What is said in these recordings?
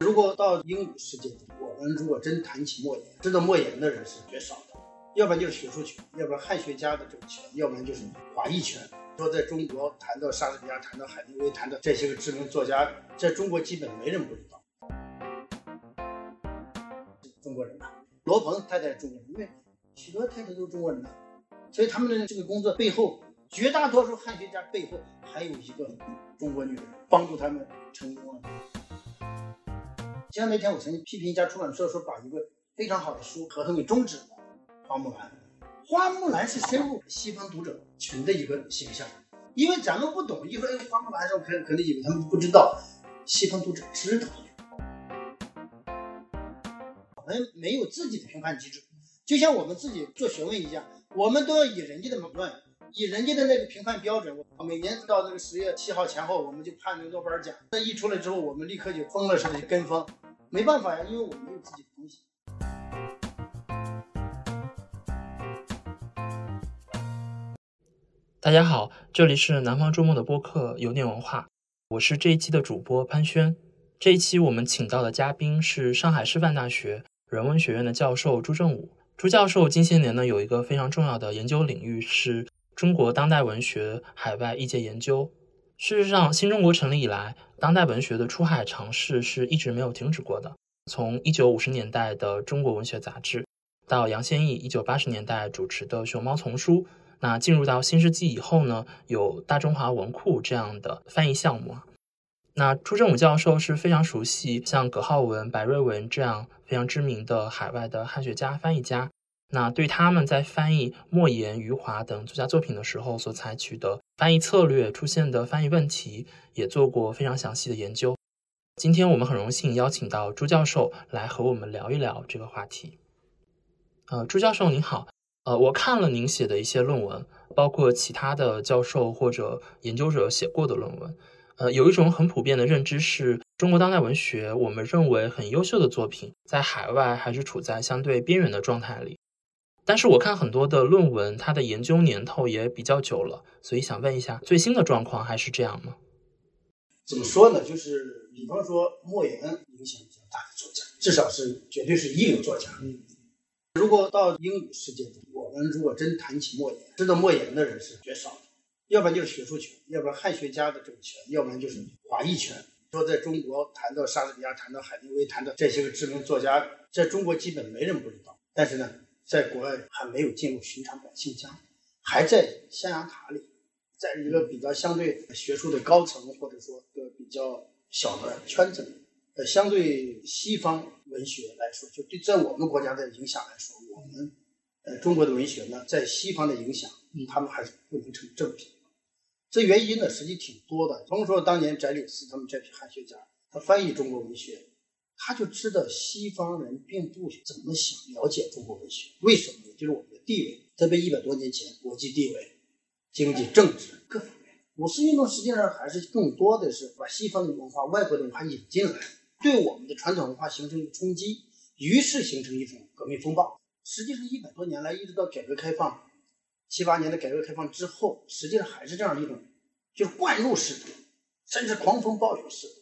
如果到英语世界，我们如果真谈起莫言，知道莫言的人是绝少的，要不然就是学术圈，要不然汉学家的这个圈，要不然就是华裔圈。说在中国谈到莎士比亚，谈到海明威，谈到这些个知名作家，在中国基本没人不知道。中国人呐，罗鹏太太是中国人，因为许多太太都是中国人呐，所以他们的这个工作背后，绝大多数汉学家背后还有一个中国女人帮助他们成功了。前两天我曾经批评一家出版社，说把一个非常好的书合同给终止了，《花木兰》。花木兰是深入西方读者群的一个形象，因为咱们不懂，一说花木兰的时候，可可能以为他们不知道，西方读者知道。我们没有自己的评判机制，就像我们自己做学问一样，我们都要以人家的理论，以人家的那个评判标准。我每年到那个十月七号前后，我们就判那个诺贝尔奖，那一出来之后，我们立刻就疯了似的跟风，没办法呀，因为我们没有自己的东西。大家好，这里是南方周末的播客有点文化，我是这一期的主播潘轩。这一期我们请到的嘉宾是上海师范大学人文学院的教授朱正武。朱教授近些年呢有一个非常重要的研究领域是中国当代文学海外译介研究。事实上，新中国成立以来，当代文学的出海尝试是一直没有停止过的。从一九五十年代的《中国文学杂志》，到杨先益一九八十年代主持的《熊猫丛书》。那进入到新世纪以后呢，有大中华文库这样的翻译项目。那朱正武教授是非常熟悉像葛浩文、白瑞文这样非常知名的海外的汉学家、翻译家。那对他们在翻译莫言、余华等作家作品的时候所采取的翻译策略、出现的翻译问题，也做过非常详细的研究。今天我们很荣幸邀请到朱教授来和我们聊一聊这个话题。呃，朱教授您好。呃，我看了您写的一些论文，包括其他的教授或者研究者写过的论文。呃，有一种很普遍的认知是，中国当代文学，我们认为很优秀的作品，在海外还是处在相对边缘的状态里。但是我看很多的论文，它的研究年头也比较久了，所以想问一下，最新的状况还是这样吗？怎么说呢？就是比方说莫言影响比较大的作家，至少是绝对是一流作家。嗯。如果到英语世界中，我们如果真谈起莫言，知道莫言的人是绝少的，要不然就是学术圈，要不然汉学家的这个圈，要不然就是华裔圈。说在中国谈到莎士比亚，谈到海明威，谈到这些个知名作家，在中国基本没人不知道。但是呢，在国外还没有进入寻常百姓家，还在象牙塔里，在一个比较相对学术的高层，或者说个比较小的圈子里。呃，相对西方。文学来说，就对在我们国家的影响来说，我们呃中国的文学呢，在西方的影响，他们还是不能成正比。这原因呢，实际挺多的。比如说，当年翟里斯他们这批汉学家，他翻译中国文学，他就知道西方人并不怎么想了解中国文学。为什么呢？就是我们的地位，特别一百多年前，国际地位、经济、政治各方面，五四运动实际上还是更多的是把西方的文化、外国的文化引进来。对我们的传统文化形成一个冲击，于是形成一种革命风暴。实际上，一百多年来，一直到改革开放七八年的改革开放之后，实际上还是这样一种，就是灌入式的，甚至狂风暴雨式的。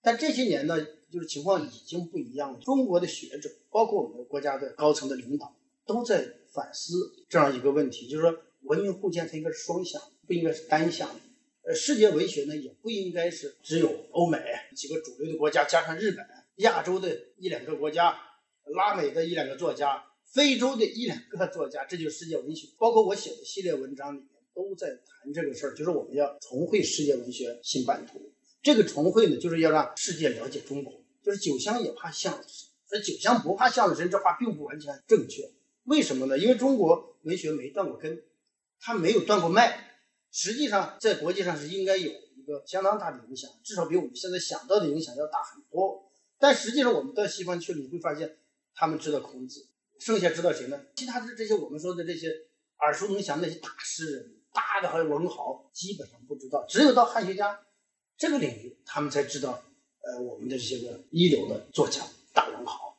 但这些年呢，就是情况已经不一样了。中国的学者，包括我们国家的高层的领导，都在反思这样一个问题，就是说，文明互鉴它应该是双向，不应该是单向的。呃，世界文学呢，也不应该是只有欧美几个主流的国家，加上日本、亚洲的一两个国家，拉美的一两个作家，非洲的一两个作家，这就是世界文学。包括我写的系列文章里面都在谈这个事儿，就是我们要重绘世界文学新版图。这个重绘呢，就是要让世界了解中国。就是酒香也怕巷子深，而酒香不怕巷子深，这话并不完全正确。为什么呢？因为中国文学没断过根，它没有断过脉。实际上，在国际上是应该有一个相当大的影响，至少比我们现在想到的影响要大很多。但实际上，我们到西方去了，你会发现，他们知道孔子，剩下知道谁呢？其他的这些我们说的这些耳熟能详那些大诗人、大的还有文豪，基本上不知道。只有到汉学家这个领域，他们才知道，呃，我们的这些个一流的作家、大文豪，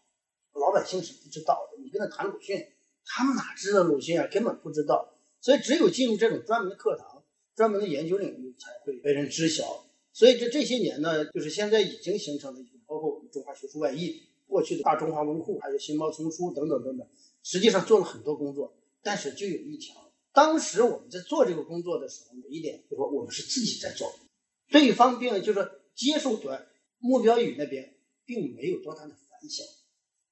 老百姓是不知道的。你跟他谈鲁迅，他们哪知道鲁迅啊？根本不知道。所以，只有进入这种专门的课堂。专门的研究领域才会被人知晓，所以这这些年呢，就是现在已经形成了一种，包括我们中华学术外译，过去的大中华文库，还有新猫丛书等等等等，实际上做了很多工作。但是就有一条，当时我们在做这个工作的时候，有一点就是说我们是自己在做，对方并就是接受端目标语那边并没有多大的反响，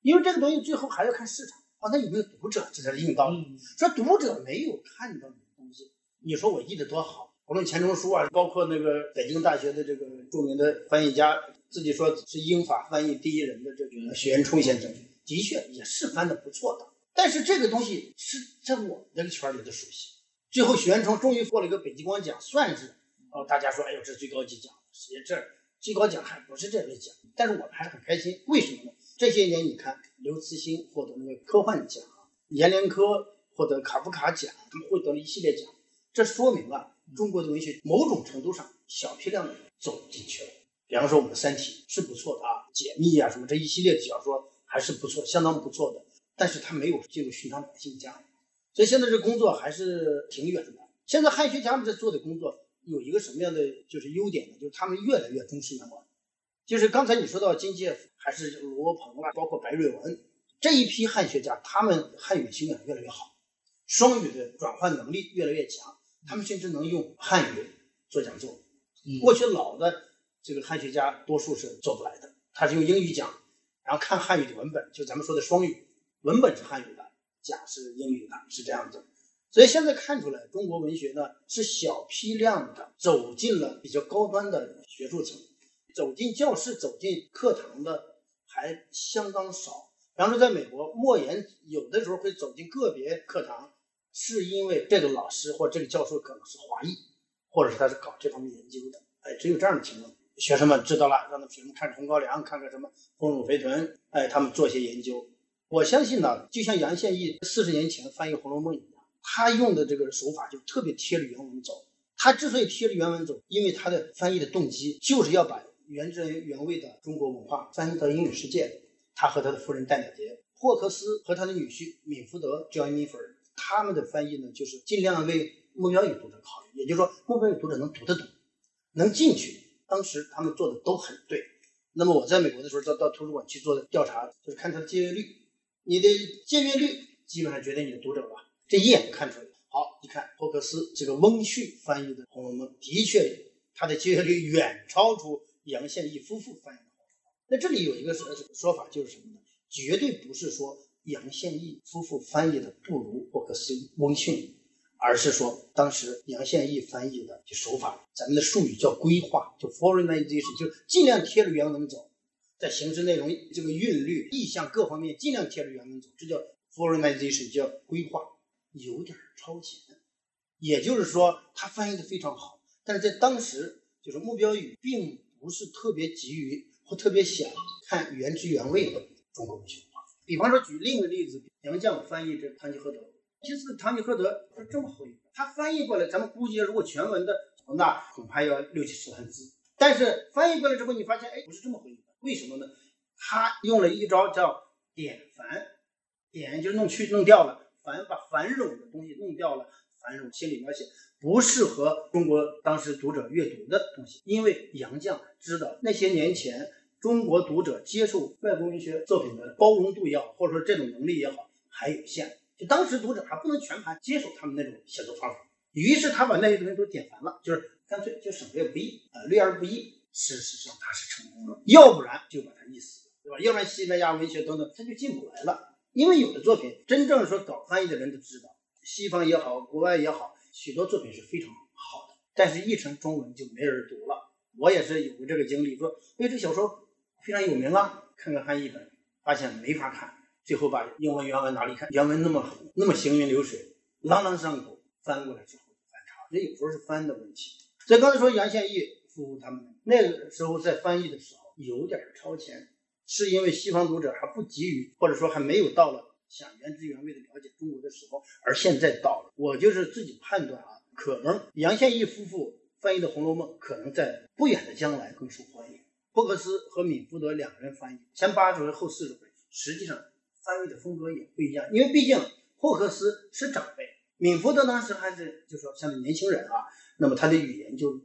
因为这个东西最后还要看市场啊，那有没有读者，这才是硬道理。说读者没有看到你的东西，你说我译的多好。无论钱钟书啊，包括那个北京大学的这个著名的翻译家，自己说是英法翻译第一人的这个许渊冲先生，的确也是翻的不错的。但是这个东西是在我们这个圈里的熟悉。最后许渊冲终于获了一个北极光奖，算是哦，大家说哎呦这是最高级奖，实际这最高奖还不是这类奖。但是我们还是很开心，为什么呢？这些年你看刘慈欣获得那个科幻奖，阎连科获得卡夫卡奖，他们获得了一系列奖，这说明了。中国的文学某种程度上小批量的走进去了，比方说我们的《三体》是不错的啊，解密啊什么这一系列的小说还是不错，相当不错的。但是它没有进入寻常百姓家，所以现在这工作还是挺远的。现在汉学家们在做的工作有一个什么样的就是优点呢？就是他们越来越重视原文。就是刚才你说到金介甫还是罗鹏啊，包括白瑞文这一批汉学家，他们汉语修养越来越好，双语的转换能力越来越强。他们甚至能用汉语做讲座，过去老的这个汉学家多数是做不来的，他是用英语讲，然后看汉语的文本，就咱们说的双语，文本是汉语的，讲是英语的，是这样子。所以现在看出来，中国文学呢是小批量的走进了比较高端的学术层，走进教室、走进课堂的还相当少。比方说，在美国，莫言有的时候会走进个别课堂。是因为这个老师或这个教授可能是华裔，或者是他是搞这方面研究的，哎，只有这样的情况，学生们知道了，让他们学生看《红高粱》，看看什么《丰乳肥臀》，哎，他们做些研究。我相信呢，就像杨宪益四十年前翻译《红楼梦》一样，他用的这个手法就特别贴着原文走。他之所以贴着原文走，因为他的翻译的动机就是要把原汁原味的中国文化翻译到英语世界。他和他的夫人戴乃杰、霍克斯和他的女婿敏福德 （John Mitford）。他们的翻译呢，就是尽量为目标语读者考虑，也就是说，目标语读者能读得懂，能进去。当时他们做的都很对。那么我在美国的时候，到到图书馆去做的调查，就是看它的借阅率。你的借阅率基本上决定你的读者吧，这一眼就看出来了。好，你看霍克斯这个翁婿翻译的《红楼梦》，的确他的接受率远超出杨宪益夫妇翻译的《红楼梦》。那这里有一个说说法，就是什么呢？绝对不是说。杨宪益夫妇翻译的不如霍克斯、翁逊，而是说当时杨宪益翻译的就手法，咱们的术语叫规划，就 foreignization，就尽量贴着原文走，在形式内容、这个韵律、意象各方面尽量贴着原文走，这叫 foreignization，叫规划，有点超前。也就是说，他翻译的非常好，但是在当时，就是目标语并不是特别急于或特别想看原汁原味的中国文学。比方说，举另一个例子，杨绛翻译这《堂吉诃德》，其实《堂吉诃德》是这么厚一本，他翻译过来，咱们估计如果全文的，那恐怕要六七十万字。但是翻译过来之后，你发现，哎，不是这么厚一本，为什么呢？他用了一招叫点繁，点就弄去弄掉了，繁把繁冗的东西弄掉了，繁冗心理描写不适合中国当时读者阅读的东西，因为杨绛知道那些年前。中国读者接受外国文学作品的包容度也好，或者说这种能力也好，还有限。就当时读者还不能全盘接受他们那种写作方法，于是他把那些东西都点繁了，就是干脆就省略不易啊，略而不易。事实上他是成功了，要不然就把它译死，对吧？要不然西班牙文学等等他就进不来了。因为有的作品，真正说搞翻译的人都知道，西方也好，国外也好，许多作品是非常好的，但是译成中文就没人读了。我也是有过这个经历，说因为这小说。非常有名啊，看看翻译本，发现没法看，最后把英文原文拿来一看，原文那么那么行云流水，朗朗上口，翻过来之后翻差，这有时候是翻的问题。所以刚才说杨宪益夫妇他们那个时候在翻译的时候有点超前，是因为西方读者还不急于，或者说还没有到了想原汁原味的了解中国的时候，而现在到了。我就是自己判断啊，可能杨宪益夫妇翻译的《红楼梦》可能在不远的将来更受欢迎。霍克斯和米福德两个人翻译前八十回后四十回，实际上翻译的风格也不一样，因为毕竟霍克斯是长辈，米福德当时还是就说像年轻人啊，那么他的语言就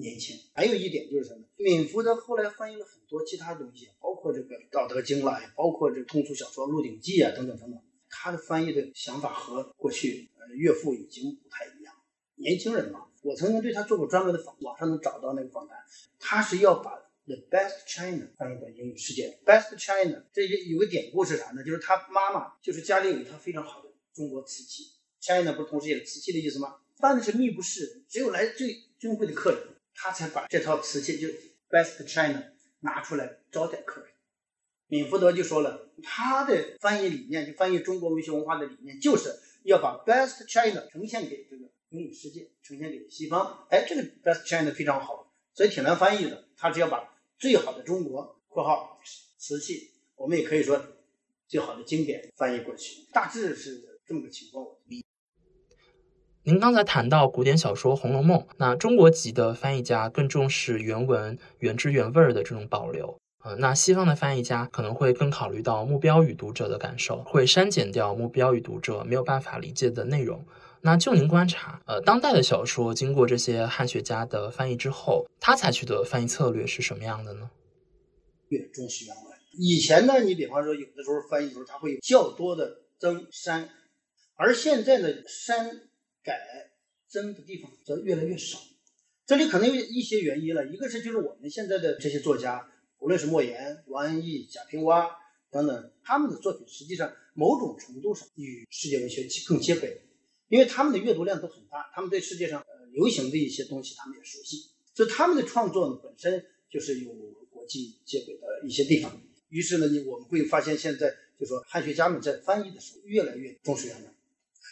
年轻。还有一点就是什么？闵福德后来翻译了很多其他东西，包括这个《道德经》啦，包括这通俗小说《鹿鼎记》啊，等等等等。他的翻译的想法和过去呃岳父已经不太一样。年轻人嘛，我曾经对他做过专门的访，网上能找到那个访谈。他是要把 The Best China 翻译到英语世界。Best China 这有个典故是啥呢？就是他妈妈就是家里有一套非常好的中国瓷器。China 不是同时也是瓷器的意思吗？办的是密不式，只有来最尊贵的客人，他才把这套瓷器就 Best China 拿出来招待客人。闵福德就说了，他的翻译理念，就翻译中国文学文化的理念，就是要把 Best China 呈现给这个英语世界，呈现给西方。哎，这个 Best China 非常好，所以挺难翻译的。他只要把最好的中国（括号瓷器），我们也可以说最好的经典翻译过去，大致是这么个情况。我理您刚才谈到古典小说《红楼梦》，那中国籍的翻译家更重视原文原汁原味儿的这种保留，呃，那西方的翻译家可能会更考虑到目标与读者的感受，会删减掉目标与读者没有办法理解的内容。那就您观察，呃，当代的小说经过这些汉学家的翻译之后，他采取的翻译策略是什么样的呢？越重视原文。以前呢，你比方说有的时候翻译的时候，它会有较多的增删，而现在呢，删。改增的地方则越来越少，这里可能有一些原因了。一个是就是我们现在的这些作家，无论是莫言、王安忆、贾平凹等等，他们的作品实际上某种程度上与世界文学更接轨，因为他们的阅读量都很大，他们对世界上流行的一些东西他们也熟悉，所以他们的创作呢本身就是有国际接轨的一些地方。于是呢，你我们会发现现在就说汉学家们在翻译的时候越来越重视原文，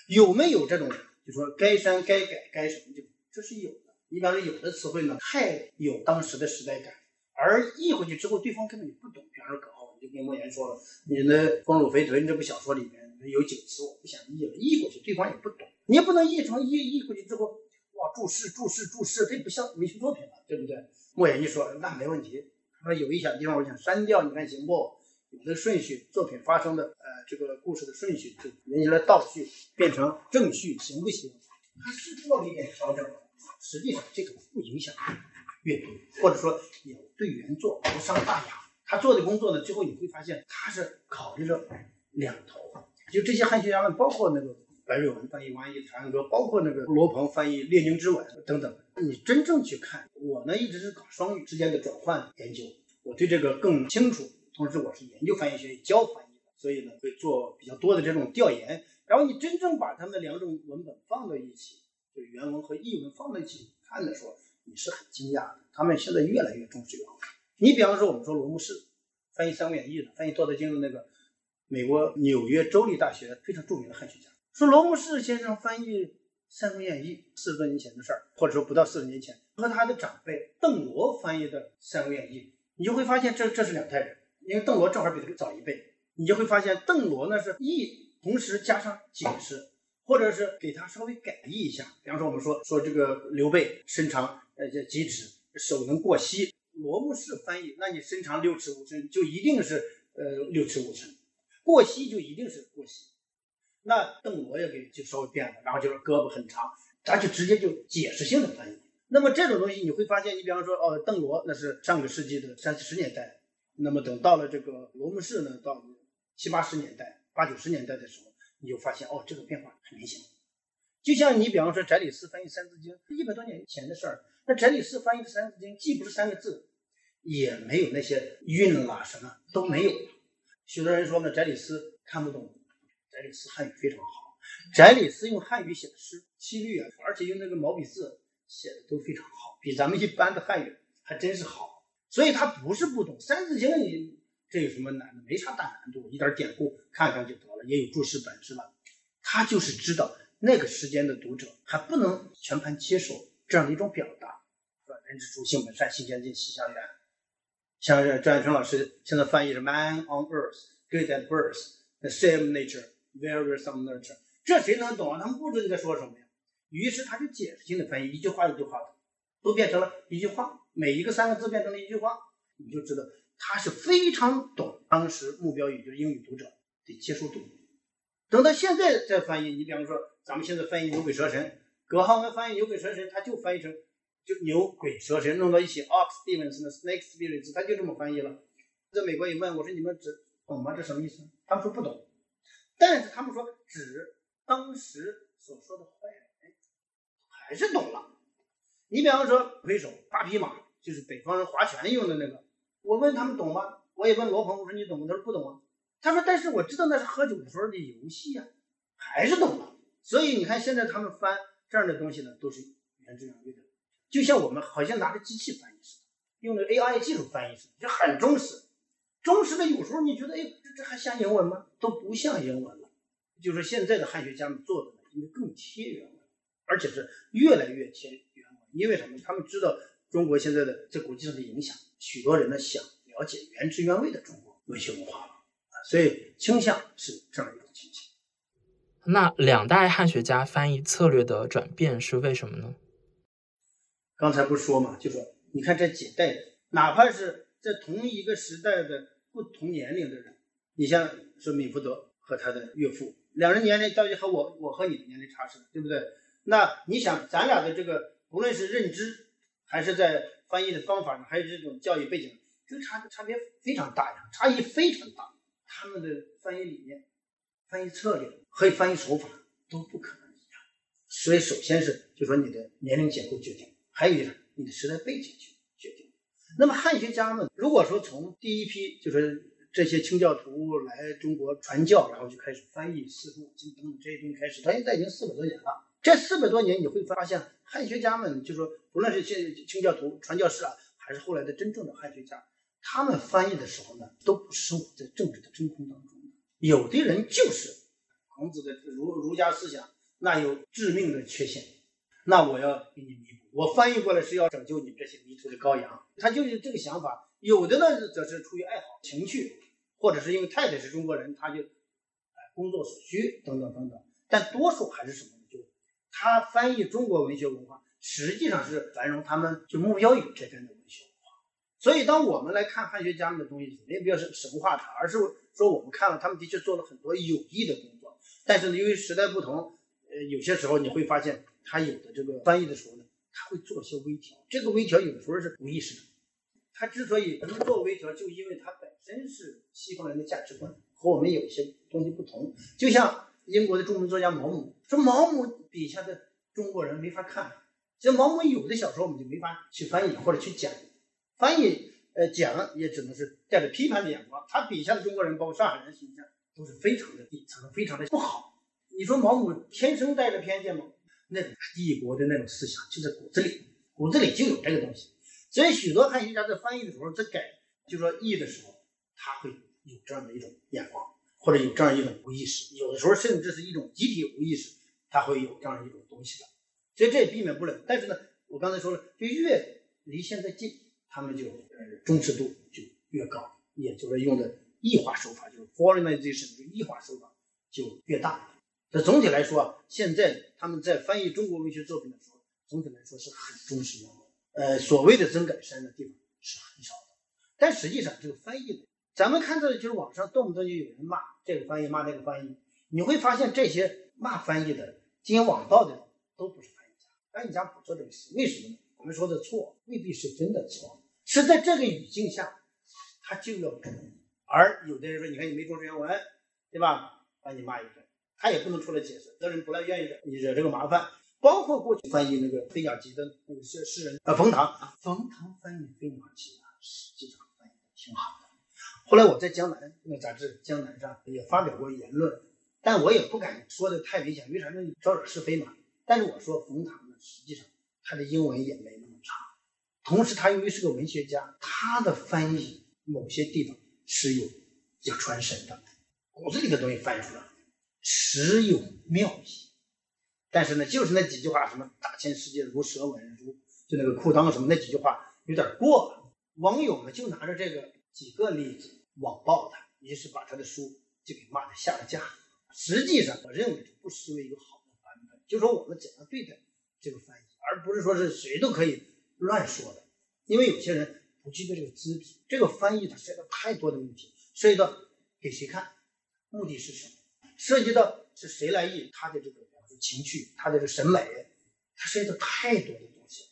有没有这种？就说该删该改该什么就这是有的。你比方说有的词汇呢太有当时的时代感，而译回去之后对方根本就不懂。比方说葛浩，就跟莫言说了，你的《丰乳肥臀》这部小说里面有几个词我不想译了，译过去对方也不懂。你也不能译成译译过去之后，哇注释注释注释，这不像文学作品了，对不对？莫言就说那没问题，他说有一小地方我想删掉，你看行不？有的顺序，作品发生的呃这个故事的顺序，就原来的倒序变成正序，行不行？他是做了一点调整，实际上这个不影响阅读，或者说也对原作无伤大雅。他做的工作呢，最后你会发现他是考虑了两头。就这些汉学家们，包括那个白瑞文翻译《王安忆长歌》，包括那个罗鹏翻译《列宁之吻》等等，你真正去看，我呢一直是搞双语之间的转换研究，我对这个更清楚。同时，我是研究翻译学、教翻译的，所以呢，会做比较多的这种调研。然后你真正把他们两种文本放在一起，就原文和译文放在一起看的时候，你是很惊讶的。他们现在越来越重视原文。你比方说，我们说罗姆士翻译《三国演义》的，翻译《道德经》的那个美国纽约州立大学非常著名的汉学家，说罗姆士先生翻译《三国演义》四十多年前的事儿，或者说不到四十年前，和他的长辈邓罗翻译的《三国演义》，你就会发现这这是两代人。因为邓罗正好比他早一辈，你就会发现邓罗呢是意，同时加上解释，或者是给他稍微改译一下。比方说我们说说这个刘备身长呃叫几尺，手能过膝。罗姆式翻译，那你身长六尺五寸就一定是呃六尺五寸，过膝就一定是过膝。那邓罗也给就稍微变了，然后就是胳膊很长，咱就直接就解释性的翻译。那么这种东西你会发现，你比方说哦邓罗那是上个世纪的三四十年代。那么等到了这个罗姆士呢，到七八十年代、八九十年代的时候，你就发现哦，这个变化很明显。就像你比方说翟里斯翻译《三字经》，一百多年前的事儿。那翟里斯翻译的《三字经》既不是三个字，也没有那些韵啦什么都没有。许多人说呢，翟里斯看不懂，翟里斯汉语非常好。翟里斯用汉语写的诗，七律啊，而且用那个毛笔字写的都非常好，比咱们一般的汉语还真是好。所以他不是不懂《三字经》，你这有什么难的？没啥大难度，一点典故看看就得了，也有注释本是吧？他就是知道那个时间的读者还不能全盘接受这样的一种表达，是吧？人之初，性本善，性相近，习相远。像张爱成老师现在翻译是 “Man on earth, good at birth, the same nature, very some nature”，这谁能懂啊？他们不知道你在说什么呀。于是他就解释性的翻译，一句话一句话的，都变成了一句话。每一个三个字变成了一句话，你就知道他是非常懂当时目标语就是英语读者的接受度。等到现在再翻译，你比方说咱们现在翻译牛鬼蛇神，葛浩文翻译牛鬼蛇神，他就翻译成就牛鬼蛇神弄到一起，ox demons 的 snake spirits，他就这么翻译了。在美国一问我说你们只懂吗？这什么意思？他们说不懂，但是他们说指当时所说的坏人，还是懂了。你比方说挥手八匹马，就是北方人划拳用的那个。我问他们懂吗？我也问罗鹏，我说你懂吗？他说不懂啊。他说但是我知道那是喝酒的时候的游戏啊，还是懂了。所以你看现在他们翻这样的东西呢，都是原汁原味的，就像我们好像拿着机器翻译似的，用的 AI 技术翻译似的，就很忠实。忠实的有时候你觉得，哎，这这还像英文吗？都不像英文了。就是现在的汉学家们做的呢，应该更贴原文，而且是越来越贴。因为什么？他们知道中国现在的在国际上的影响，许多人呢想了解原汁原味的中国文学文化了啊，所以倾向是这样一种倾向。那两代汉学家翻译策略的转变是为什么呢？刚才不是说嘛，就说你看这几代，哪怕是在同一个时代的。不同年龄的人，你像说米福德和他的岳父，两人年龄到底和我我和你的年龄差是，对不对？那你想，咱俩的这个不论是认知，还是在翻译的方法上，还是这种教育背景，这个差差别非常大呀，差异非常大。他们的翻译理念、翻译策略和翻译手法都不可能一样。所以，首先是就说你的年龄结构决定，还有一个你的时代背景决决定。那么汉学家们，如果说从第一批就是这些清教徒来中国传教，然后就开始翻译《四书五经》等等这些东西开始，到现在已经四百多年了。这四百多年，你会发现汉学家们，就说不论是清清教徒传教士啊，还是后来的真正的汉学家，他们翻译的时候呢，都不生活在政治的真空当中。有的人就是孔子的儒儒家思想，那有致命的缺陷，那我要给你弥补。我翻译过来是要拯救你这些迷途的羔羊，他就是这个想法。有的呢，则是出于爱好、情趣，或者是因为太太是中国人，他就，工作所需等等等等。但多数还是什么？他翻译中国文学文化，实际上是繁荣他们就目标语这边的文学文化。所以，当我们来看汉学家们的东西，没必要是神化他，而是说我们看了他们的确做了很多有益的工作。但是呢，由于时代不同，呃，有些时候你会发现他有的这个翻译的时候呢。他会做些微调，这个微调有的时候是无意识的。他之所以能做微调，就因为他本身是西方人的价值观和我们有一些东西不同。就像英国的著名作家毛姆说，毛姆笔下的中国人没法看。其实毛姆有的小说我们就没法去翻译或者去讲，翻译呃讲也只能是带着批判的眼光。他笔下的中国人，包括上海人形象，都是非常的底层，非常的不好。你说毛姆天生带着偏见吗？那种帝国的那种思想就在骨子里，骨子里就有这个东西，所以许多汉学家在翻译的时候，在改就说译的时候，他会有这样的一种眼光，或者有这样一种无意识，有的时候甚至是一种集体无意识，它会有这样一种东西的，所以这也避免不了。但是呢，我刚才说了，就越离现在近，他们就呃忠实度就越高，也就是用的异化手法，就是 foreignization 就异化手法就越大。这总体来说，现在他们在翻译中国文学作品的时候，总体来说是很重视原文。呃，所谓的增改删的地方是很少的。但实际上，这个翻译，咱们看到的就是网上动不动就有人骂这个翻译，骂那个翻译。你会发现，这些骂翻译的、进行网暴的人都不是翻译家。翻译家不做这个事，为什么呢？我们说的错未必是真的错，是在这个语境下，他就要重。而有的人说，你看你没重视原文，对吧？把你骂一顿。他也不能出来解释，有人不来愿意惹你惹这个麻烦。包括过去翻译那个《飞鸟集》的那个诗诗人呃，冯唐啊，冯唐翻译《飞鸟集》啊，实际上翻译的挺好的。后来我在江南那杂志《江南》上也发表过言论，但我也不敢说的太明显，为啥呢？招惹是非嘛。但是我说冯唐呢，实际上他的英文也没那么差，同时他由于是个文学家，他的翻译某些地方是有要传神的，骨子里的东西翻译出来。实有妙意，但是呢，就是那几句话，什么“大千世界如蛇吻，如就那个裤裆什么”那几句话有点过了。网友们就拿着这个几个例子网暴他，于是把他的书就给骂的下了架。实际上，我认为这不失为一个好的版本，就说我们怎样对待这个翻译，而不是说是谁都可以乱说的。因为有些人不具备这个资质，这个翻译它涉及到太多的问题，涉及到给谁看，目的是什么。涉及到是谁来译他的这个情绪，他的这个审美，他涉及到太多的东西。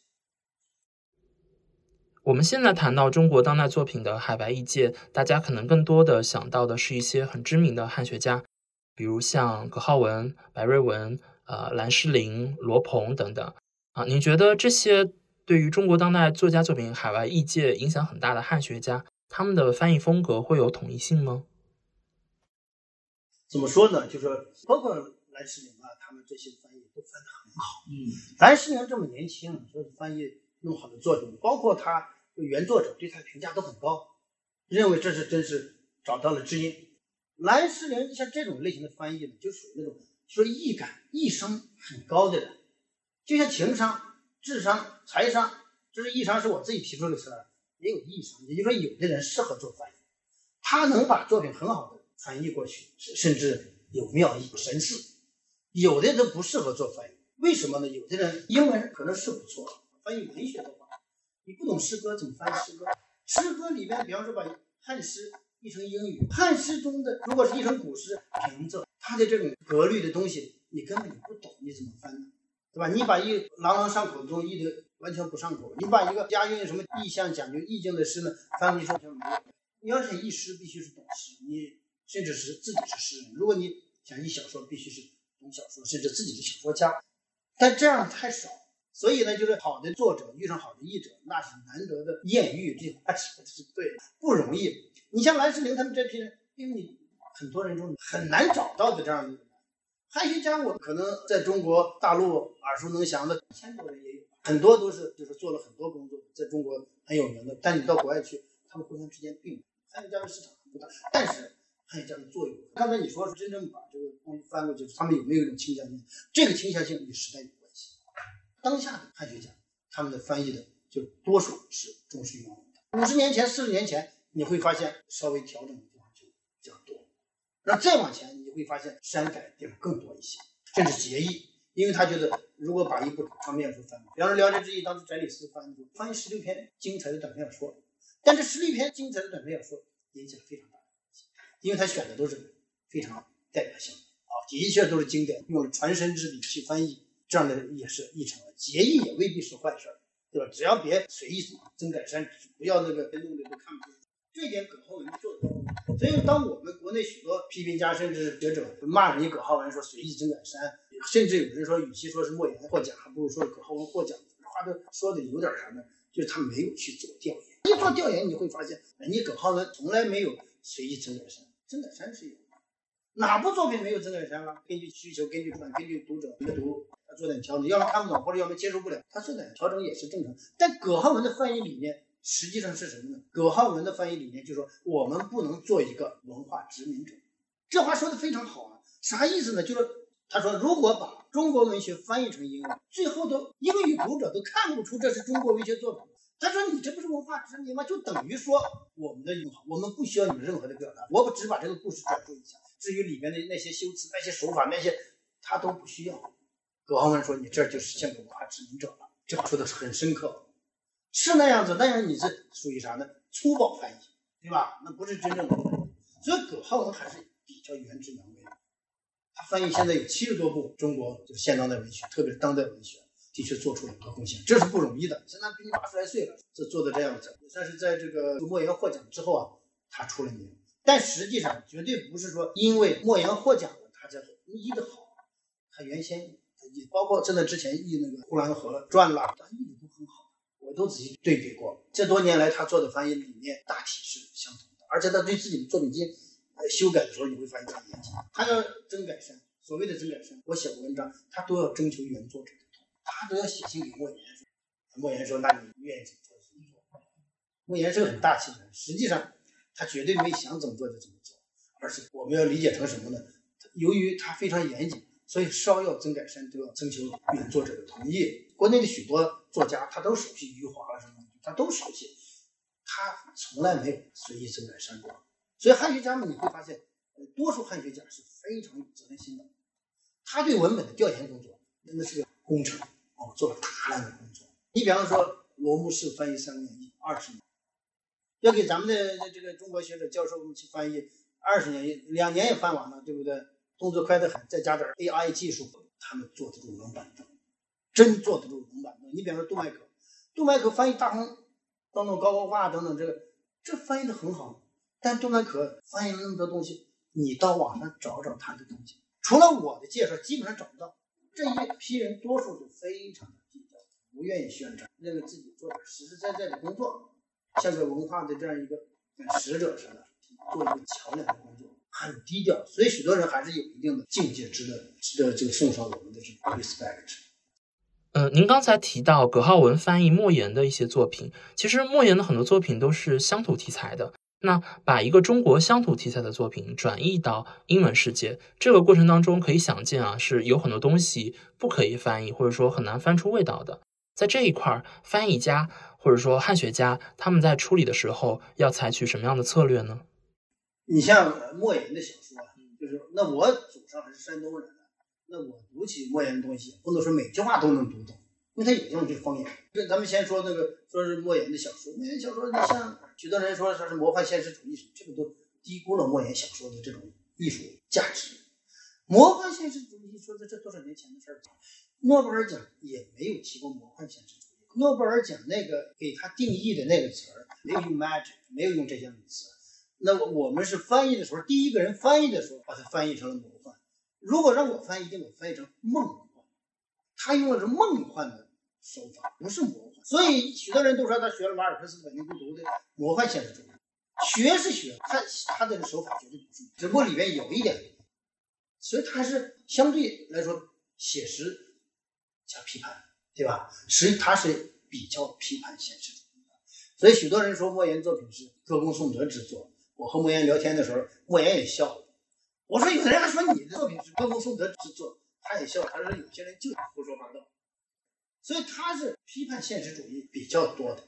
我们现在谈到中国当代作品的海外译介，大家可能更多的想到的是一些很知名的汉学家，比如像葛浩文、白瑞文、呃兰诗林、罗鹏等等。啊，您觉得这些对于中国当代作家作品海外译介影响很大的汉学家，他们的翻译风格会有统一性吗？怎么说呢？就是包括兰诗林啊，他们这些翻译都翻得很好。嗯，兰诗林这么年轻，说翻译那么好的作品，包括他。原作者对他的评价都很高，认为这是真是找到了知音。蓝诗龄像这种类型的翻译呢，就属于那种说艺感、艺商很高的人，就像情商、智商、财商，就是艺商是我自己提出的词儿，也有艺商，也就是说有的人适合做翻译，他能把作品很好的翻译过去，甚至有妙意、神似；有的都不适合做翻译，为什么呢？有的人英文可能是不错，翻译文学的话。你不懂诗歌怎么翻译诗歌？诗歌里边，比方说把汉诗译成英语，汉诗中的如果是译成古诗平仄，它的这种格律的东西，你根本你不懂，你怎么翻呢？对吧？你把一朗朗上口的东西译得完全不上口，你把一个押韵什么意象讲究意境的诗呢，翻译成没有。你要想译诗，必须是懂诗，你甚至是自己是诗人。如果你想译小说，必须是懂小说，甚至自己是小说家。但这样太少。所以呢，就是好的作者遇上好的译者，那是难得的艳遇，这句话说的是对的，不容易。你像兰诗龄他们这批人，因为你很多人中很难找到的这样的汉学家，我可能在中国大陆耳熟能详的一千多人也有，很多都是就是做了很多工作，在中国很有名的。但你到国外去，他们互相之间并汉学家的市场不大，但是汉学家的作用，刚才你说是真正把这个东西翻过去，他们有没有一种倾向性？这个倾向性与时代有关。当下的汉学家，他们的翻译的就多数是忠实原文的。五十年前、四十年前，你会发现稍微调整的地方就比较多。那再往前，你会发现删改的地方更多一些，甚至结义。因为他觉得，如果把一部长篇小说翻，比方说《聊斋志异》，当时翟里斯翻译翻译十六篇精彩的短篇小说，但这十六篇精彩的短篇小说引起了非常大的关系，因为他选的都是非常代表性的啊，的确都是经典，用了传神之笔去翻译。这样的也是译成了，结义也未必是坏事儿，对吧？只要别随意增改删，不要那个别弄得都看不出。这点葛浩文做到。所以，当我们国内许多批评家甚至学者骂你葛浩文说随意增改删，甚至有人说，与其说是莫言获奖，还不如说葛浩文获奖。这话都说的有点啥呢？就是他没有去做调研。一做调研，你会发现，你葛浩文从来没有随意增改删，增改删是有。哪部作品没有增改删了？根据需求，根据根据读者阅读。做点调整，要么看不懂，或者要么接受不了，他做点调整也是正常。但葛浩文的翻译理念实际上是什么呢？葛浩文的翻译理念就是说，我们不能做一个文化殖民者。这话说的非常好啊，啥意思呢？就是他说，如果把中国文学翻译成英语，最后都英语读者都看不出这是中国文学作品。他说，你这不是文化殖民吗？就等于说，我们的友好，我们不需要你们任何的表达，我只把这个故事转述一下。至于里面的那些修辞、那些手法、那些，他都不需要。葛浩文说：“你这就实现文化殖民者了。”这说的很深刻，是那样子。但是你这属于啥呢？粗暴翻译，对吧？那不是真正的。所以葛浩文还是比较原汁原味的。他翻译现在有七十多部中国就现当代文学，特别是当代文学，的确做出了很多贡献，这是不容易的。现在比你八十来岁了，这做的这样子，也算是在这个莫言获奖之后啊，他出了名。但实际上绝对不是说因为莫言获奖了，他才译的好。他原先。包括真的之前译那个《呼兰河传》了，他译的都很好，我都仔细对比过。这多年来他做的翻译理念大体是相同的，而且他对自己的作品进行修改的时候，你会发现他严谨。他要增改删，所谓的增改删，我写过文章，他都要征求原作者的同意，他都要写信给莫言。莫言说：“那你愿意怎么做怎么做。”莫言是个很大气的人，实际上他绝对没想怎么做就怎么做，而是我们要理解成什么呢？由于他非常严谨。所以稍要增改删都要征求原作者的同意。国内的许多作家他都熟悉余华了什么，他都熟悉，他从来没有随意增改删过。所以汉学家们你会发现，多数汉学家是非常有责任心的。他对文本的调研工作真的是个工程哦，做了大量的工作。你比方说罗慕士翻译《三国演义》二十年，要给咱们的这个中国学者教授们去翻译二十年，两年也翻完了，对不对？动作快得很，再加点 AI 技术，他们坐得住冷板凳，真坐得住冷板凳。你比方说杜麦克，杜麦克翻译大红动动高高话等等，这个这翻译的很好。但杜麦可翻译了那么多东西，你到网上找找他的东西，除了我的介绍，基本上找不到。这一批人多数都非常的低调，不愿意宣传，认为自己做点实实在在的工作，像个文化的这样一个使者似的，做一个桥梁的工作，很低调。所以许多人还是有一定的境界，值得值得这个送上我们的这个 respect。嗯，您刚才提到葛浩文翻译莫言的一些作品，其实莫言的很多作品都是乡土题材的。那把一个中国乡土题材的作品转译到英文世界，这个过程当中可以想见啊，是有很多东西不可以翻译，或者说很难翻出味道的。在这一块儿，翻译家或者说汉学家他们在处理的时候要采取什么样的策略呢？你像莫言的小说啊，就是那我祖上还是山东人。那我读起莫言的东西，不能说每句话都能读懂，因为他有用这方言。那咱们先说那个，说是莫言的小说，莫言小说，你像许多人说他是魔幻现实主义什么，这个都低估了莫言小说的这种艺术价值。魔幻现实主义说的这多少年前的事儿，诺贝尔奖也没有提过魔幻现实。诺贝尔奖那个给他定义的那个词儿，没有用 magic，没有用这些名词。那我们是翻译的时候，第一个人翻译的时候，把它翻译成了魔幻。如果让我翻译，一定我翻译成梦幻。他用的是梦幻的手法，不是魔幻。所以许多人都说他学了马尔克斯《本尼孤独》的魔幻现实主义。学是学，他他这个手法绝对不是，只不过里面有一点，所以他还是相对来说写实加批判，对吧？实际他是比较批判现实主义的。所以许多人说莫言作品是歌功颂德之作。我和莫言聊天的时候，莫言也笑。我说有的人还说你的作品是歌功颂德之作，他也笑。他说有些人就是胡说八道，所以他是批判现实主义比较多的。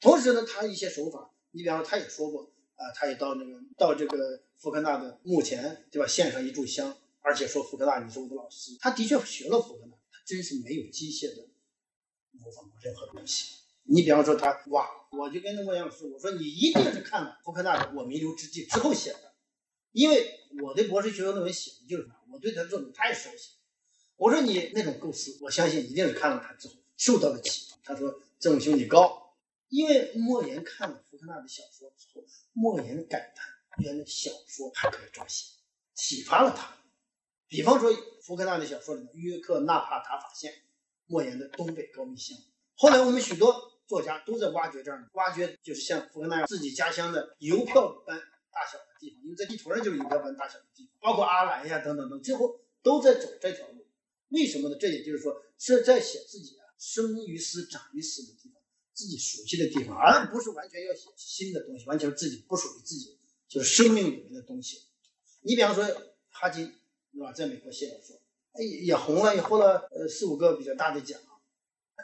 同时呢，他一些手法，你比方说他也说过啊，他也到那个到这个福克纳的墓前，对吧？献上一炷香，而且说福克纳你是我的老师。他的确学了福克纳，他真是没有机械的模仿过任何东西。你比方说他哇，我就跟那莫言老师我说你一定是看了福克纳的《我弥留之际》之后写的。因为我的博士学位论文写的就是他，我对他的作品太熟悉。我说你那种构思，我相信一定是看了他之后受到了启发。他说这种兄弟高，因为莫言看了福克纳的小说之后，莫言感叹原来小说还可以这么写，启发了他。比方说福克纳的小说里面《约克纳帕塔法线》，莫言的东北高密乡。后来我们许多作家都在挖掘这儿，挖掘就是像福克纳自己家乡的邮票般大小的。地方，因为在地图上就是邮票般大小的地方，包括阿兰呀等等等，最后都在走这条路。为什么呢？这也就是说是在写自己啊生于斯长于斯的地方，自己熟悉的地方，而不是完全要写新的东西，完全自己不属于自己就是生命里面的东西。你比方说哈金，对吧？在美国写小说，哎也红了，也获了呃四五个比较大的奖，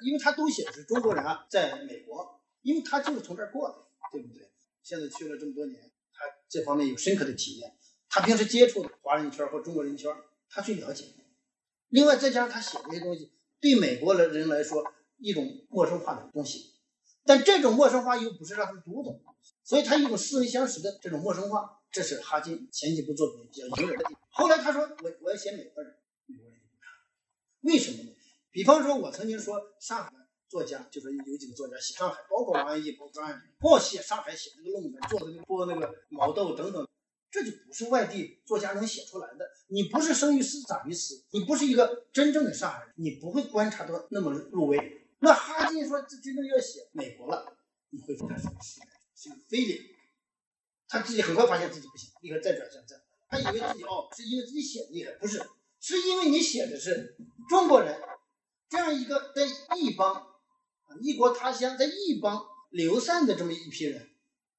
因为他都写的是中国人啊，在美国，因为他就是从这儿过来，对不对？现在去了这么多年。他这方面有深刻的体验，他平时接触的华人圈或中国人圈，他最了解。另外再加上他写这些东西，对美国的人来说一种陌生化的东西，但这种陌生化又不是让他们读懂，所以他一种似曾相识的这种陌生化，这是哈金前几部作品比较引人的地方。后来他说我我要写美国人，为什么呢？比方说我曾经说上海。作家就是有几个作家写上海，包括王安忆、包括张爱玲，光写上海写那个弄的，做的那个播那个毛豆等等，这就不是外地作家能写出来的。你不是生于斯长于斯，你不是一个真正的上海人，你不会观察到那么入微。那哈金说这真正要写美国了，你会说他是个时代，是个非典。他自己很快发现自己不行，立刻再转向再，他以为自己哦是因为自己写的厉害，不是，是因为你写的是中国人这样一个在异邦。异国他乡，在异邦流散的这么一批人，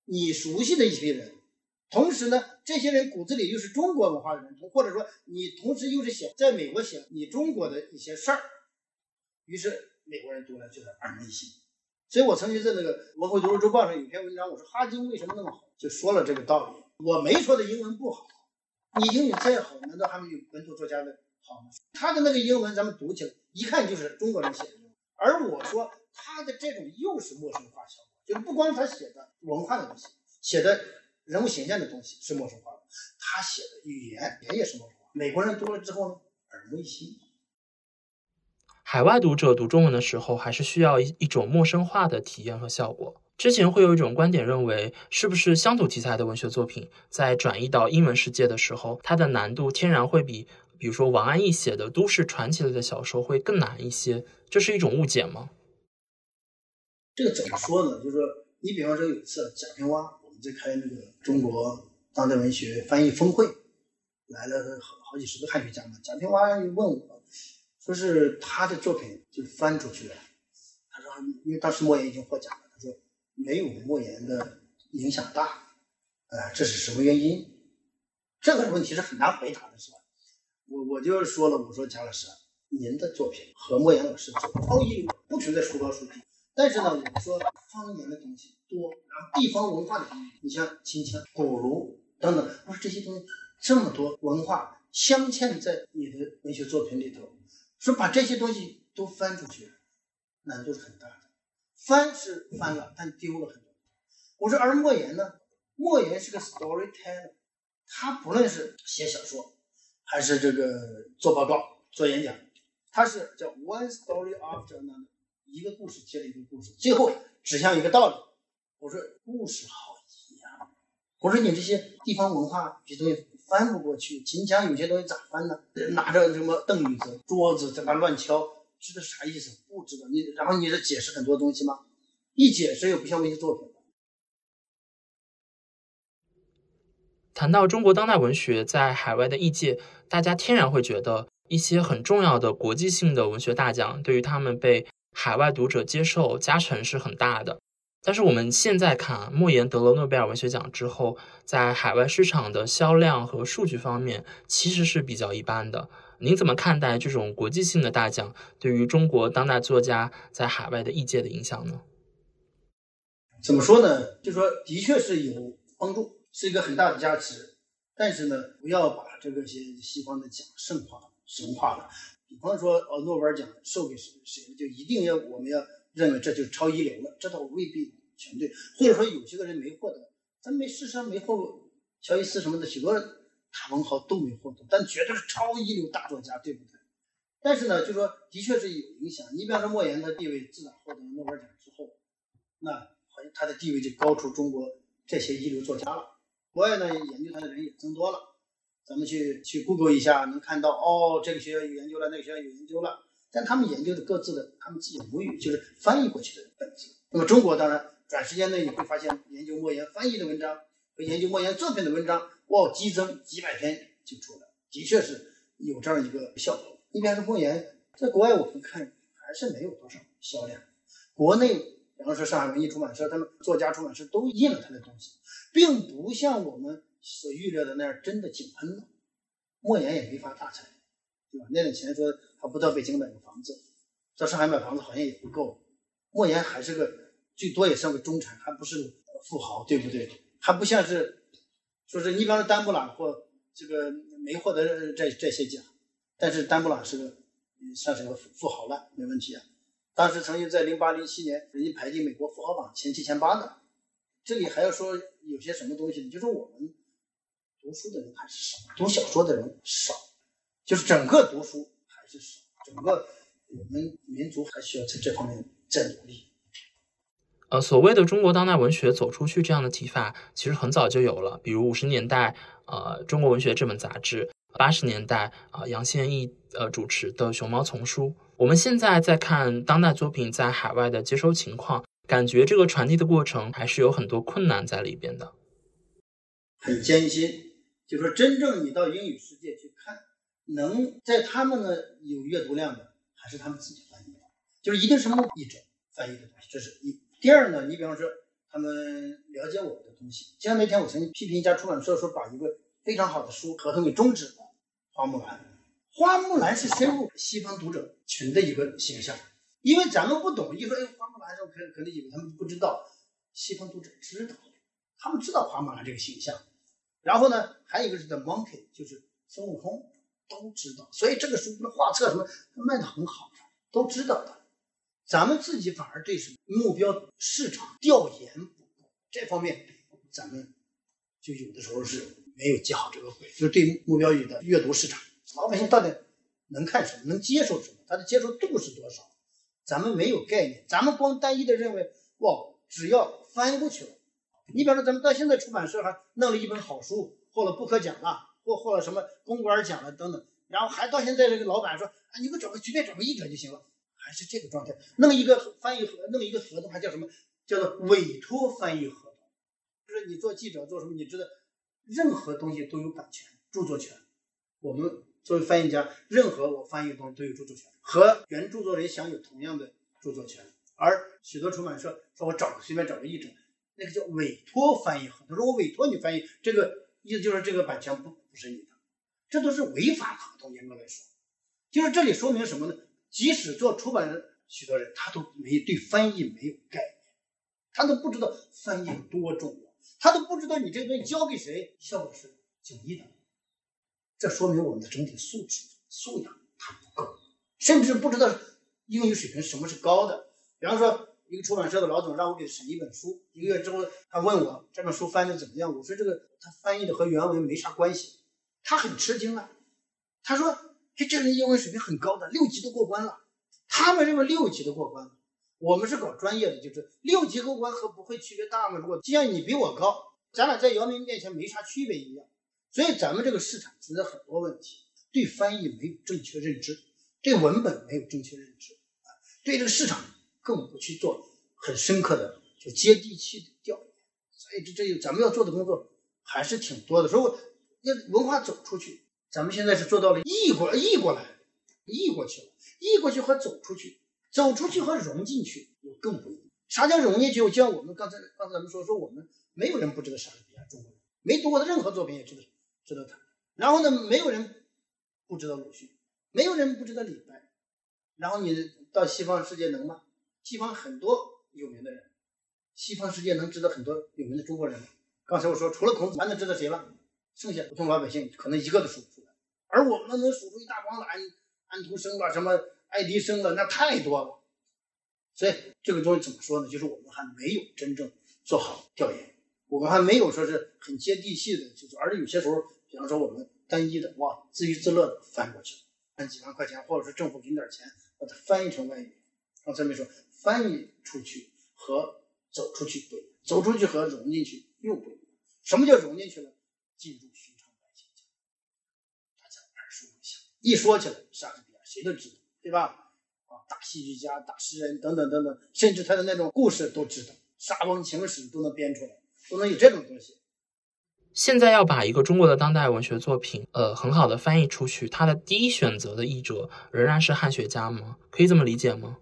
你熟悉的一批人，同时呢，这些人骨子里又是中国文化的人，或者说你同时又是写在美国写你中国的一些事儿，于是美国人读了就是耳目一新。所以我曾经在那个《文汇读书周报》上有篇文章，我说哈金为什么那么好，就说了这个道理。我没说的英文不好，你英语再好，难道还没有本土作家的好吗？他的那个英文咱们读起来一看就是中国人写的英文，而我说。他的这种又是陌生化效果，就是不光他写的文化的东西，写的人物形象的东西是陌生化的，他写的语言也也是陌生化。美国人读了之后呢，耳目一新。海外读者读中文的时候，还是需要一一种陌生化的体验和效果。之前会有一种观点认为，是不是乡土题材的文学作品在转移到英文世界的时候，它的难度天然会比，比如说王安忆写的都市传奇类的小说会更难一些？这是一种误解吗？这个怎么说呢？就是说，你比方说有一次贾平凹，我们在开那个中国当代文学翻译峰会，来了好好几十个汉学家嘛。贾平凹问我，说是他的作品就翻出去了，他说因为当时莫言已经获奖了。没有莫言的影响大，呃，这是什么原因？这个问题是很难回答的，是吧？我我就说了，我说贾老师，您的作品和莫言老师作品超一流，不存在孰高孰低。但是呢，我说方言的东西多，然后地方文化的东西，你像秦腔、古儒等等，我说这些东西这么多文化镶嵌在你的文学作品里头，说把这些东西都翻出去，难度是很大的。翻是翻了，但丢了很多。我说，而莫言呢？莫言是个 storyteller，他不论是写小说，还是这个做报告、做演讲，他是叫 one story after another，一个故事接着一个故事，最后指向一个道理。我说，故事好一样。我说，你这些地方文化这些东西翻不过去。秦腔有些东西咋翻呢？拿着什么凳子、桌子在那乱敲。知道啥意思？不知道你，然后你这解释很多东西吗？一解释又不像文学作品。谈到中国当代文学在海外的译界，大家天然会觉得一些很重要的国际性的文学大奖，对于他们被海外读者接受加成是很大的。但是我们现在看，莫言得了诺贝尔文学奖之后，在海外市场的销量和数据方面，其实是比较一般的。您怎么看待这种国际性的大奖对于中国当代作家在海外的译介的影响呢？怎么说呢？就说的确是有帮助，是一个很大的加持。但是呢，不要把这个些西方的奖圣化、神化了。比方说，哦，诺贝尔奖授给谁谁，就一定要我们要认为这就超一流了，这倒未必全对。或者说，有些个人没获得，咱没事实上没获乔伊斯什么的许多。大文豪都没获得，但绝对是超一流大作家，对不对？但是呢，就说的确是有影响。你比方说莫言的地位，自打获得诺贝尔奖之后，那他的地位就高出中国这些一流作家了。国外呢，研究他的人也增多了。咱们去去 Google 一下，能看到哦，这个学校有研究了，那个学校有研究了。但他们研究的各自的他们自己的母语，就是翻译过去的本子。那么中国当然，短时间内你会发现，研究莫言翻译的文章和研究莫言作品的文章。哇，激增几百篇就出来，的确是有这样一个效果。一边是莫言，在国外我们看还是没有多少销量。国内，比方说上海文艺出版社，他们作家出版社都印了他的东西，并不像我们所预料的那样真的井喷了。莫言也没发大财，对吧？那点钱说他不到北京买个房子，在上海买房子好像也不够。莫言还是个最多也算个中产，还不是富豪，对不对？还不像是。说是你比方说丹布朗或这个没获得这这些奖，但是丹布朗是个算是个富豪了，没问题啊。当时曾经在零八零七年，人家排进美国富豪榜前七前八的。这里还要说有些什么东西呢？就是我们读书的人还是少，读小说的人少，就是整个读书还是少，整个我们民族还需要在这方面再努力。呃，所谓的中国当代文学走出去这样的提法，其实很早就有了。比如五十年代，呃，《中国文学》这本杂志；八十年代，啊，杨宪益呃主持的《熊猫丛书》。我们现在在看当代作品在海外的接收情况，感觉这个传递的过程还是有很多困难在里边的，很艰辛。就说真正你到英语世界去看，能在他们呢有阅读量的，还是他们自己翻译的，就是一定是目译者翻译的东西，这是一。第二呢，你比方说他们了解我们的东西，就像那天我曾经批评一家出版社说把一个非常好的书合同给终止了，《花木兰》。花木兰是深入西方读者群的一个形象，因为咱们不懂，一说哎花木兰，可可能以为他们不知道，西方读者知道，他们知道花木兰这个形象。然后呢，还有一个是 The Monkey，就是孙悟空，都知道。所以这个书的画册什么卖的很好，都知道的。咱们自己反而对什么目标市场调研不够，这方面咱们就有的时候是没有记好这个轨，就是对目标语的阅读市场，老百姓到底能看什么，能接受什么，他的接受度是多少，咱们没有概念，咱们光单一的认为，哇，只要翻过去了。你比方说，咱们到现在出版社还弄了一本好书，获了布克奖了，或获了什么公关奖了等等，然后还到现在这个老板说，啊，你给我找个随便找个译者就行了，还是这个状态。弄一个翻译合，弄一个合同还叫什么？叫做委托翻译合同。就是你做记者做什么，你知道，任何东西都有版权、著作权。我们作为翻译家，任何我翻译的东西都有著作权，和原著作人享有同样的著作权。而许多出版社说我找随便找个译者。那个叫委托翻译合同，说我委托你翻译，这个意思就是这个版权不不是你的，这都是违法合同。严格来说，就是这里说明什么呢？即使做出版人，许多人他都没对翻译没有概念，他都不知道翻译有多重要，他都不知道你这个东西交给谁，效果是迥异的。这说明我们的整体素质素养它不够，甚至不知道英语水平什么是高的。比方说。一个出版社的老总让我给审一本书，一个月之后他问我这本书翻的怎么样，我说这个他翻译的和原文没啥关系，他很吃惊啊，他说，哎，这人英文水平很高的，六级都过关了，他们认为六级都过关了，我们是搞专业的，就是六级过关和不会区别大吗？如果既然你比我高，咱俩在姚明面前没啥区别一样，所以咱们这个市场存在很多问题，对翻译没有正确认知，对文本没有正确认知啊，对这个市场。更不去做很深刻的、就接地气的调研，所以这这咱们要做的工作还是挺多的。如果要文化走出去，咱们现在是做到了译过译过来，译过去了，译过去和走出去，走出去和融进去又更不一样。啥叫融进去？就像我们刚才刚才咱们说说，我们没有人不知道莎士比亚，中国人没读过的任何作品也知道知道他。然后呢，没有人不知道鲁迅，没有人不知道李白。然后你到西方世界能吗？西方很多有名的人，西方世界能知道很多有名的中国人吗？刚才我说，除了孔子，还能知道谁了？剩下普通老百姓可能一个都数不。而我们能数出一大帮的安安徒生了，什么爱迪生了，那太多了。所以这个东西怎么说呢？就是我们还没有真正做好调研，我们还没有说是很接地气的去做。而且有些时候，比方说我们单一的哇，自娱自乐的翻过去，按几万块钱，或者是政府给你点钱，把它翻译成外语。刚才没说。翻译出去和走出去不，走出去和融进去又不一样。什么叫融进去呢？进入寻常百姓家，大家耳熟能详。一说起来，莎士比亚谁都知道，对吧？啊，大戏剧家、大诗人等等等等，甚至他的那种故事都知道，沙翁情史都能编出来，都能有这种东西。现在要把一个中国的当代文学作品，呃，很好的翻译出去，他的第一选择的译者仍然是汉学家吗？可以这么理解吗？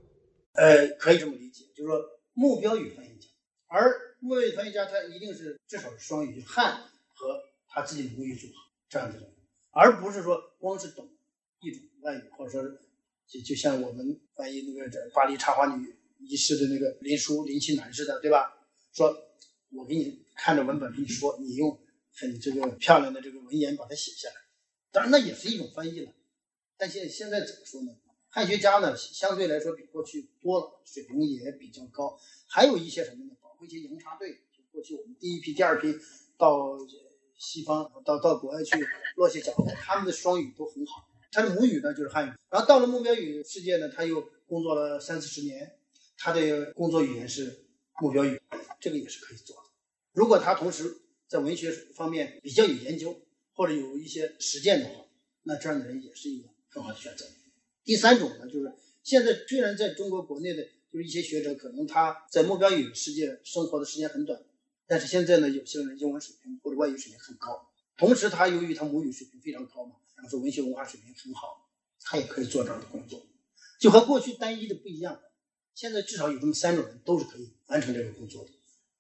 呃，可以这么理解，就是说目标语翻译家，而目标语翻译家他一定是至少是双语，汉和他自己的母语组合这样子的，而不是说光是懂一种外语，或者说就就像我们翻译那个《巴黎插花女》遗失的那个林书林清南似的，对吧？说我给你看着文本给你说，你用很这个漂亮的这个文言把它写下来，当然那也是一种翻译了，但现现在怎么说呢？汉学家呢，相对来说比过去多了，水平也比较高。还有一些什么呢？包括一些洋插队，就过去我们第一批、第二批到西方、到到国外去落下脚，他们的双语都很好。他的母语呢就是汉语，然后到了目标语世界呢，他又工作了三四十年，他的工作语言是目标语，这个也是可以做的。如果他同时在文学方面比较有研究，或者有一些实践的话，那这样的人也是一个很好的选择。第三种呢，就是现在虽然在中国国内的，就是一些学者可能他在目标语世界生活的时间很短，但是现在呢，有些人英文水平或者外语水平很高，同时他由于他母语水平非常高嘛，然后说文学文化水平很好，他也可以做这样的工作，就和过去单一的不一样。现在至少有这么三种人都是可以完成这个工作的。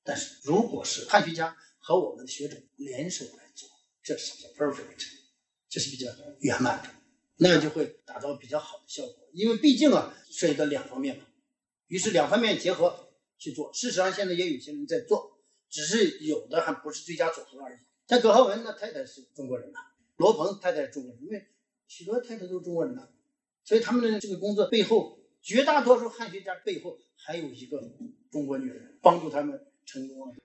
但是如果是汉学家和我们的学者联手来做，这是比较 perfect，这是比较圆满的。那样就会达到比较好的效果，因为毕竟啊涉及到两方面嘛，于是两方面结合去做。事实上现在也有些人在做，只是有的还不是最佳组合而已。像葛浩文那太太是中国人呐，罗鹏太太是中国人，因为许多太太都是中国人呐，所以他们的这个工作背后，绝大多数汉学家背后还有一个中国女人帮助他们成功。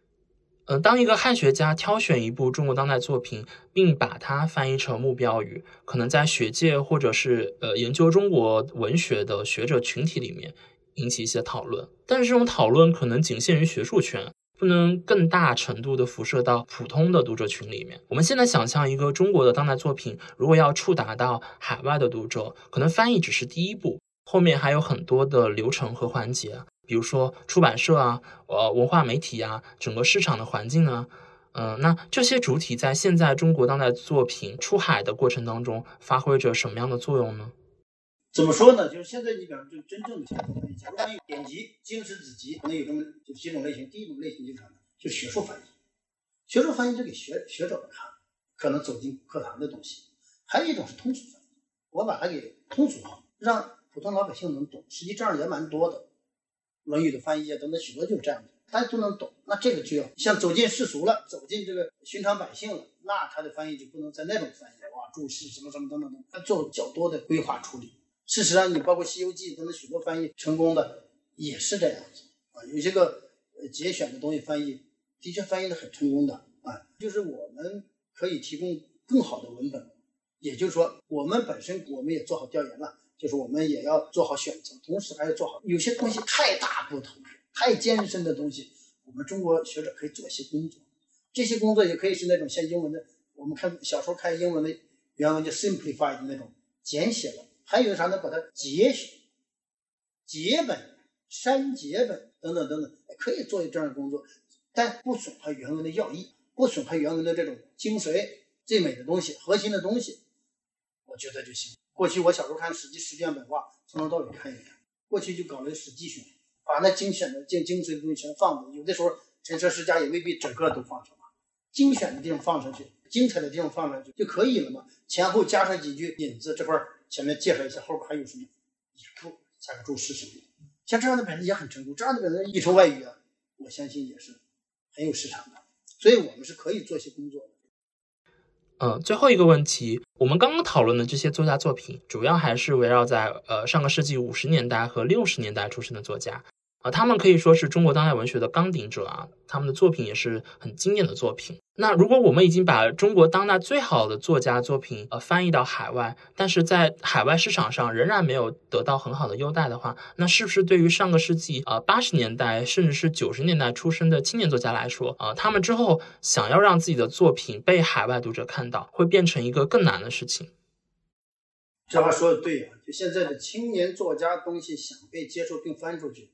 嗯，当一个汉学家挑选一部中国当代作品，并把它翻译成目标语，可能在学界或者是呃研究中国文学的学者群体里面引起一些讨论。但是这种讨论可能仅限于学术圈，不能更大程度的辐射到普通的读者群里面。我们现在想象一个中国的当代作品，如果要触达到海外的读者，可能翻译只是第一步，后面还有很多的流程和环节，比如说出版社啊、呃文化媒体啊、整个市场的环境啊。嗯，那这些主体在现在中国当代作品出海的过程当中，发挥着什么样的作用呢？怎么说呢？就是现在你比方说，就真正的，假如说典籍、经史子集，可能有这么就几种类型。第一种类型就是什么？就学术翻译。学术翻译就给学学者们看，可能走进课堂的东西。还有一种是通俗翻译，我把它给通俗化，让普通老百姓能懂。实际这样也蛮多的，《论语》的翻译啊等等，许多就是这样的。大家都能懂，那这个就要像走进世俗了，走进这个寻常百姓了，那他的翻译就不能在那种翻译，哇，注释什么什么等等等，他做较多的规划处理。事实上，你包括《西游记》等等许多翻译成功的也是这样子啊，有些个节选的东西翻译的确翻译的很成功的啊，就是我们可以提供更好的文本，也就是说，我们本身我们也做好调研了，就是我们也要做好选择，同时还要做好有些东西太大不同。太艰深的东西，我们中国学者可以做一些工作。这些工作也可以是那种像英文的，我们看小时候看英文的原文叫 simplify 的那种简写了。还有啥呢？把它节选、节本、删节本等等等等，可以做这样的工作，但不损害原文的要义，不损害原文的这种精髓、最美的东西、核心的东西，我觉得就行。过去我小时候看《史记》十卷本话，从头到尾看一遍。过去就搞了个《史记选》。把那精选的、精精髓的东西全放了，有的时候陈设世家也未必整个都放上，精选的地方放上去，精彩的地方放上去就可以了嘛。前后加上几句引子，这块前面介绍一下，后边还有什么引注，加个注释什么。像这样的本子也很成功，这样的本子译成外语啊，我相信也是很有市场的。所以我们是可以做一些工作的。嗯，最后一个问题，我们刚刚讨论的这些作家作品，主要还是围绕在呃上个世纪五十年代和六十年代出生的作家。啊，他们可以说是中国当代文学的纲鼎者啊，他们的作品也是很经典的作品。那如果我们已经把中国当代最好的作家作品呃翻译到海外，但是在海外市场上仍然没有得到很好的优待的话，那是不是对于上个世纪啊八十年代甚至是九十年代出生的青年作家来说啊，他们之后想要让自己的作品被海外读者看到，会变成一个更难的事情？这话说的对啊，就现在的青年作家东西想被接受并翻出去。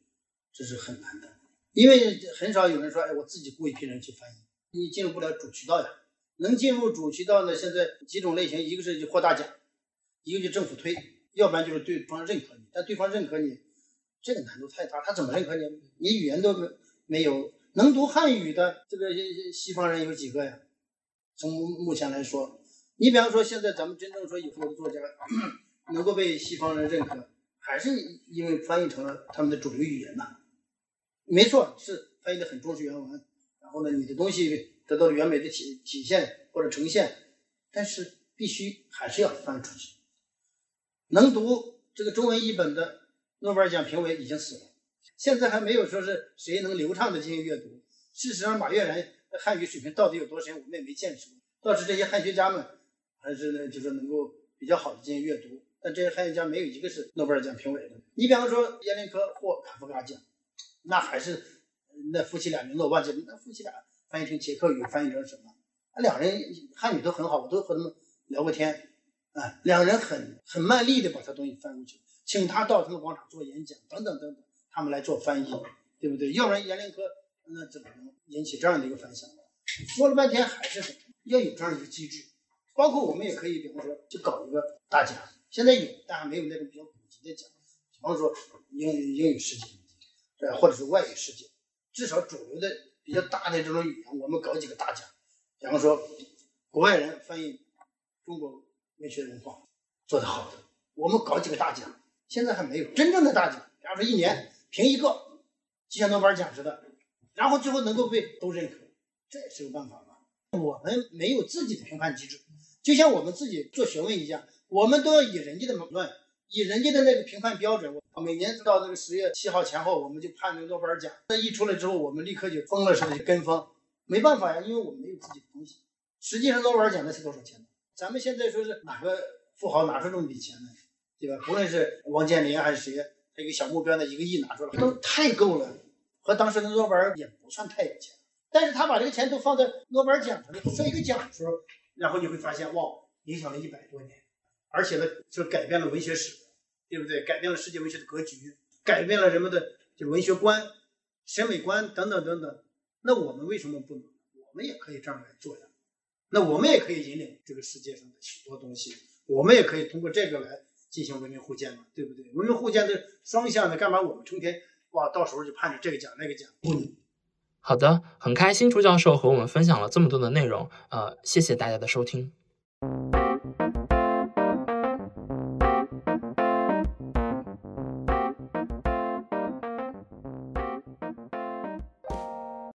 这是很难的，因为很少有人说，哎，我自己雇一批人去翻译，你进入不了主渠道呀。能进入主渠道呢？现在几种类型，一个是就获大奖，一个就政府推，要不然就是对方认可你。但对方认可你，这个难度太大，他怎么认可你？你语言都没没有，能读汉语的这个西方人有几个呀？从目前来说，你比方说现在咱们真正说有很多作家 能够被西方人认可，还是因为翻译成了他们的主流语言呐。没错，是翻译的很忠实原文，然后呢，你的东西得到了完美的体体现或者呈现，但是必须还是要翻出去。能读这个中文译本的诺贝尔奖评委已经死了，现在还没有说是谁能流畅的进行阅读。事实上，马悦然汉语水平到底有多深，我们也没见识过。倒是这些汉学家们还是呢，就是能够比较好的进行阅读，但这些汉学家没有一个是诺贝尔奖评委的。你比方说，阎连科获卡夫卡奖。那还是那夫妻俩名字我忘记了，那夫妻俩翻译成捷克语，翻译成什么？啊，两人汉语都很好，我都和他们聊过天。啊，两人很很卖力的把他东西翻过去，请他到他们广场做演讲，等等等等，他们来做翻译，对不对？要不然阎连科那怎么能引起这样的一个反响？说了半天还是什么？要有这样一个机制，包括我们也可以，比方说就搞一个大奖，现在有，但还没有那种比较普及的奖，比方说英英语世界。呃，或者是外语世界，至少主流的比较大的这种语言，我们搞几个大奖，比方说国外人翻译中国文学文化做得好的，我们搞几个大奖。现在还没有真正的大奖，比方说一年评一个，就像诺贝尔奖似的，然后最后能够被都认可，这也是个办法吧。我们没有自己的评判机制，就像我们自己做学问一样，我们都要以人家的论。以人家的那个评判标准，每年到那个十月七号前后，我们就判那个诺贝尔奖。那一出来之后，我们立刻就疯了似的跟风，没办法呀，因为我们没有自己的东西。实际上，诺贝尔奖那是多少钱呢？咱们现在说是哪个富豪拿出这么笔钱呢？对吧？不论是王健林还是谁，他一个小目标的，一个亿拿出来都太够了。和当时的诺贝尔也不算太有钱，但是他把这个钱都放在诺贝尔奖上了，设一个奖的时候，然后你会发现，哇，影响了一百多年，而且呢，就改变了文学史，对不对？改变了世界文学的格局，改变了人们的就文学观、审美观等等等等。那我们为什么不能？我们也可以这样来做呀。那我们也可以引领这个世界上的许多东西，我们也可以通过这个来进行文明互鉴嘛，对不对？文明互鉴的双向的，干嘛我们成天？哇，到时候就盼着这个奖那个奖。不能，好的，很开心朱教授和我们分享了这么多的内容，呃，谢谢大家的收听。